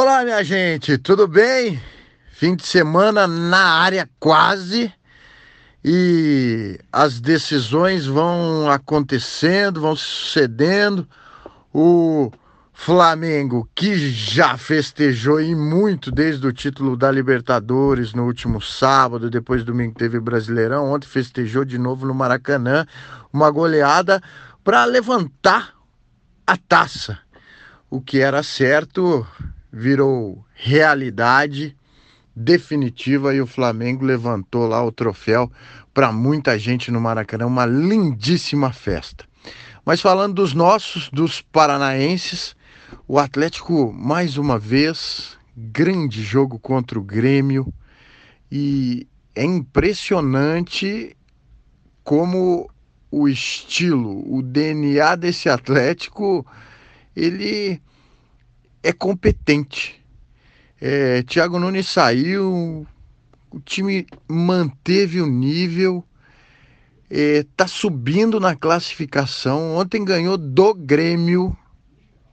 Olá, minha gente, tudo bem? Fim de semana na área quase e as decisões vão acontecendo, vão sucedendo. O Flamengo, que já festejou e muito desde o título da Libertadores no último sábado, depois domingo teve Brasileirão, ontem festejou de novo no Maracanã, uma goleada para levantar a taça. O que era certo virou realidade definitiva e o Flamengo levantou lá o troféu para muita gente no Maracanã, uma lindíssima festa. Mas falando dos nossos, dos paranaenses, o Atlético mais uma vez, grande jogo contra o Grêmio e é impressionante como o estilo, o DNA desse Atlético, ele é competente. É, Thiago Nunes saiu, o time manteve o nível, está é, subindo na classificação. Ontem ganhou do Grêmio,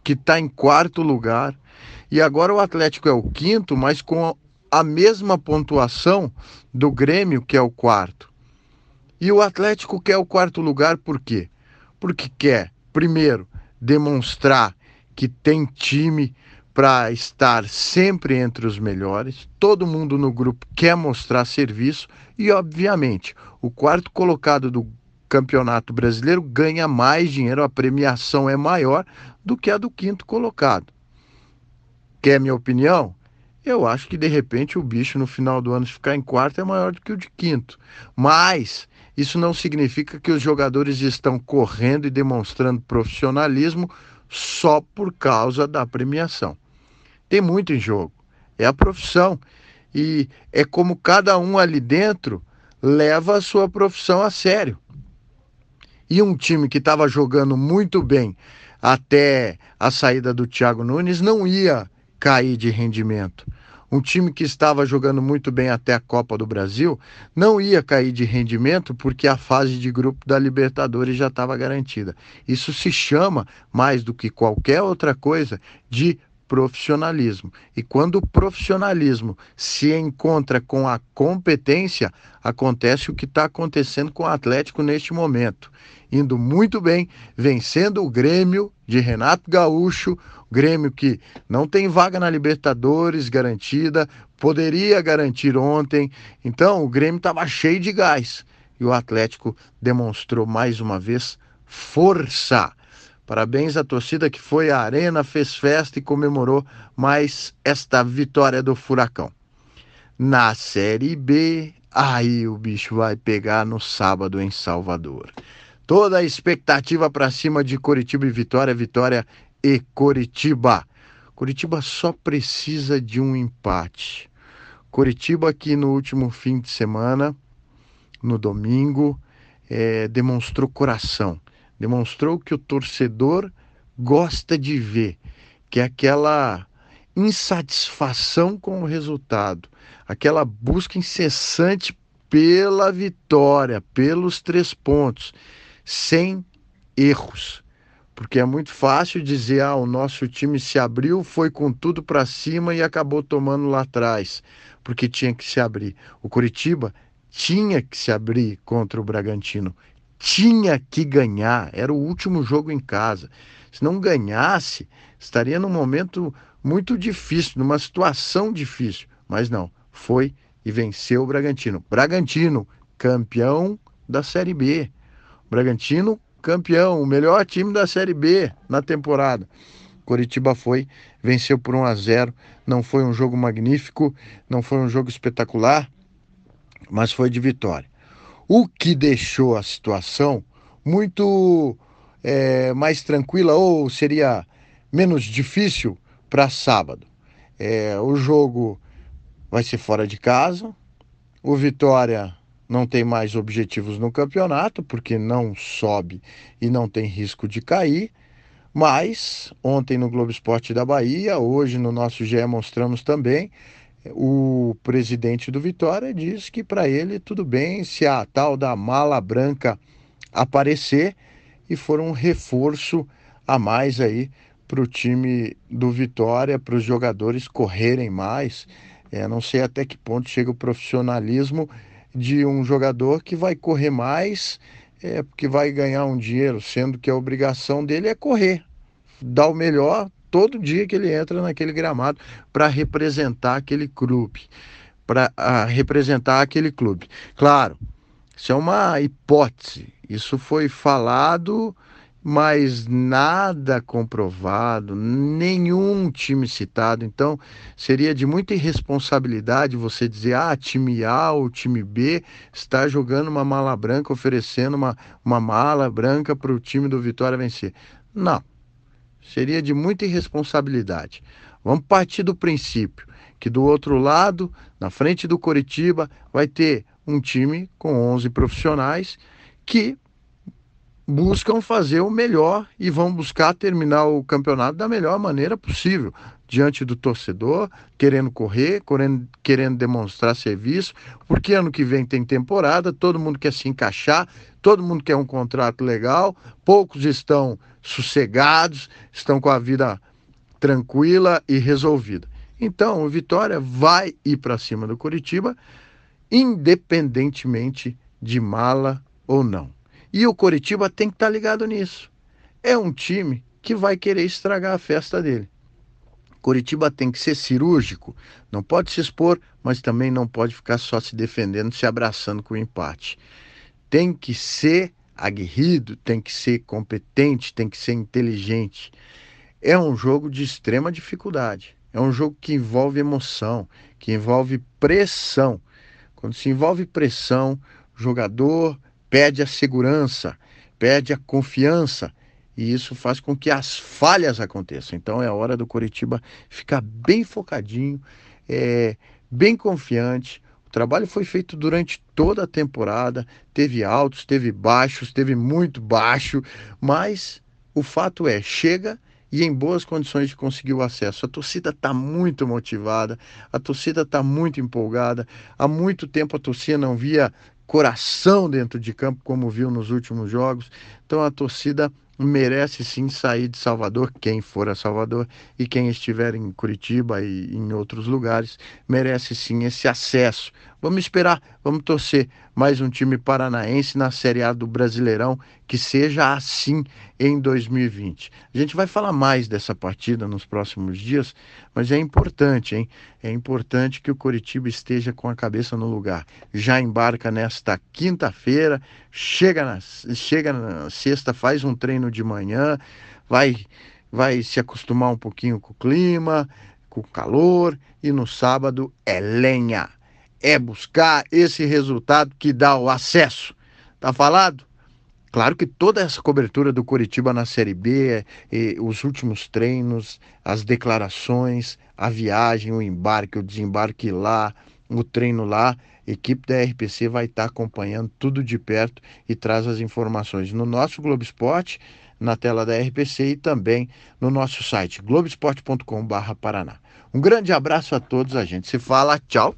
que está em quarto lugar, e agora o Atlético é o quinto, mas com a mesma pontuação do Grêmio, que é o quarto. E o Atlético quer o quarto lugar por quê? Porque quer, primeiro, demonstrar que tem time para estar sempre entre os melhores. Todo mundo no grupo quer mostrar serviço e, obviamente, o quarto colocado do Campeonato Brasileiro ganha mais dinheiro, a premiação é maior do que a do quinto colocado. Quer minha opinião? Eu acho que de repente o bicho no final do ano ficar em quarto é maior do que o de quinto. Mas isso não significa que os jogadores estão correndo e demonstrando profissionalismo só por causa da premiação. Tem muito em jogo. É a profissão. E é como cada um ali dentro leva a sua profissão a sério. E um time que estava jogando muito bem até a saída do Thiago Nunes não ia cair de rendimento um time que estava jogando muito bem até a Copa do Brasil não ia cair de rendimento porque a fase de grupo da Libertadores já estava garantida. Isso se chama, mais do que qualquer outra coisa, de profissionalismo. E quando o profissionalismo se encontra com a competência, acontece o que está acontecendo com o Atlético neste momento. Indo muito bem, vencendo o Grêmio de Renato Gaúcho, Grêmio que não tem vaga na Libertadores garantida, poderia garantir ontem. Então o Grêmio estava cheio de gás e o Atlético demonstrou mais uma vez força. Parabéns à torcida que foi à arena, fez festa e comemorou mais esta vitória do Furacão. Na Série B, aí o bicho vai pegar no sábado em Salvador. Toda a expectativa para cima de Coritiba e Vitória, Vitória e Coritiba. Coritiba só precisa de um empate. Coritiba que no último fim de semana, no domingo, é, demonstrou coração, demonstrou que o torcedor gosta de ver, que é aquela insatisfação com o resultado, aquela busca incessante pela vitória, pelos três pontos, sem erros porque é muito fácil dizer, ah, o nosso time se abriu, foi com tudo para cima e acabou tomando lá atrás, porque tinha que se abrir. O Curitiba tinha que se abrir contra o Bragantino, tinha que ganhar, era o último jogo em casa. Se não ganhasse, estaria num momento muito difícil, numa situação difícil, mas não, foi e venceu o Bragantino. Bragantino, campeão da Série B. Bragantino campeão, o melhor time da Série B na temporada. Coritiba foi, venceu por 1 a 0. Não foi um jogo magnífico, não foi um jogo espetacular, mas foi de vitória. O que deixou a situação muito é, mais tranquila ou seria menos difícil para sábado. É, o jogo vai ser fora de casa. O Vitória não tem mais objetivos no campeonato, porque não sobe e não tem risco de cair. Mas ontem no Globo Esporte da Bahia, hoje no nosso GE mostramos também, o presidente do Vitória diz que para ele tudo bem se a tal da mala branca aparecer e for um reforço a mais aí para o time do Vitória, para os jogadores correrem mais. É, não sei até que ponto chega o profissionalismo de um jogador que vai correr mais, é, porque vai ganhar um dinheiro, sendo que a obrigação dele é correr, dar o melhor todo dia que ele entra naquele gramado para representar aquele clube, para representar aquele clube. Claro, isso é uma hipótese. Isso foi falado mas nada comprovado, nenhum time citado. Então, seria de muita irresponsabilidade você dizer, ah, time A ou time B está jogando uma mala branca, oferecendo uma, uma mala branca para o time do Vitória vencer. Não, seria de muita irresponsabilidade. Vamos partir do princípio que do outro lado, na frente do Coritiba, vai ter um time com 11 profissionais que buscam fazer o melhor e vão buscar terminar o campeonato da melhor maneira possível, diante do torcedor, querendo correr, querendo, querendo demonstrar serviço, porque ano que vem tem temporada, todo mundo quer se encaixar, todo mundo quer um contrato legal, poucos estão sossegados, estão com a vida tranquila e resolvida. Então, o Vitória vai ir para cima do Curitiba, independentemente de mala ou não. E o Coritiba tem que estar tá ligado nisso. É um time que vai querer estragar a festa dele. Coritiba tem que ser cirúrgico, não pode se expor, mas também não pode ficar só se defendendo, se abraçando com o empate. Tem que ser aguerrido, tem que ser competente, tem que ser inteligente. É um jogo de extrema dificuldade. É um jogo que envolve emoção, que envolve pressão. Quando se envolve pressão, o jogador perde a segurança, perde a confiança e isso faz com que as falhas aconteçam. Então é hora do Coritiba ficar bem focadinho, é, bem confiante. O trabalho foi feito durante toda a temporada, teve altos, teve baixos, teve muito baixo, mas o fato é, chega e em boas condições de conseguir o acesso. A torcida está muito motivada, a torcida está muito empolgada. Há muito tempo a torcida não via coração dentro de campo, como viu nos últimos jogos. Então a torcida merece sim sair de Salvador, quem for a Salvador, e quem estiver em Curitiba e em outros lugares, merece sim esse acesso. Vamos esperar, vamos torcer mais um time paranaense na Série A do Brasileirão, que seja assim em 2020. A gente vai falar mais dessa partida nos próximos dias, mas é importante, hein? É importante que o Curitiba esteja com a cabeça no lugar. Já embarca nesta quinta-feira, chega na, chega na sexta, faz um treino de manhã, vai, vai se acostumar um pouquinho com o clima, com o calor, e no sábado é lenha é buscar esse resultado que dá o acesso. Tá falado? Claro que toda essa cobertura do Curitiba na Série B, os últimos treinos, as declarações, a viagem, o embarque, o desembarque lá, o treino lá, equipe da RPC vai estar tá acompanhando tudo de perto e traz as informações no nosso Globo Esporte, na tela da RPC e também no nosso site globesport.com/paraná. Um grande abraço a todos, a gente se fala, tchau.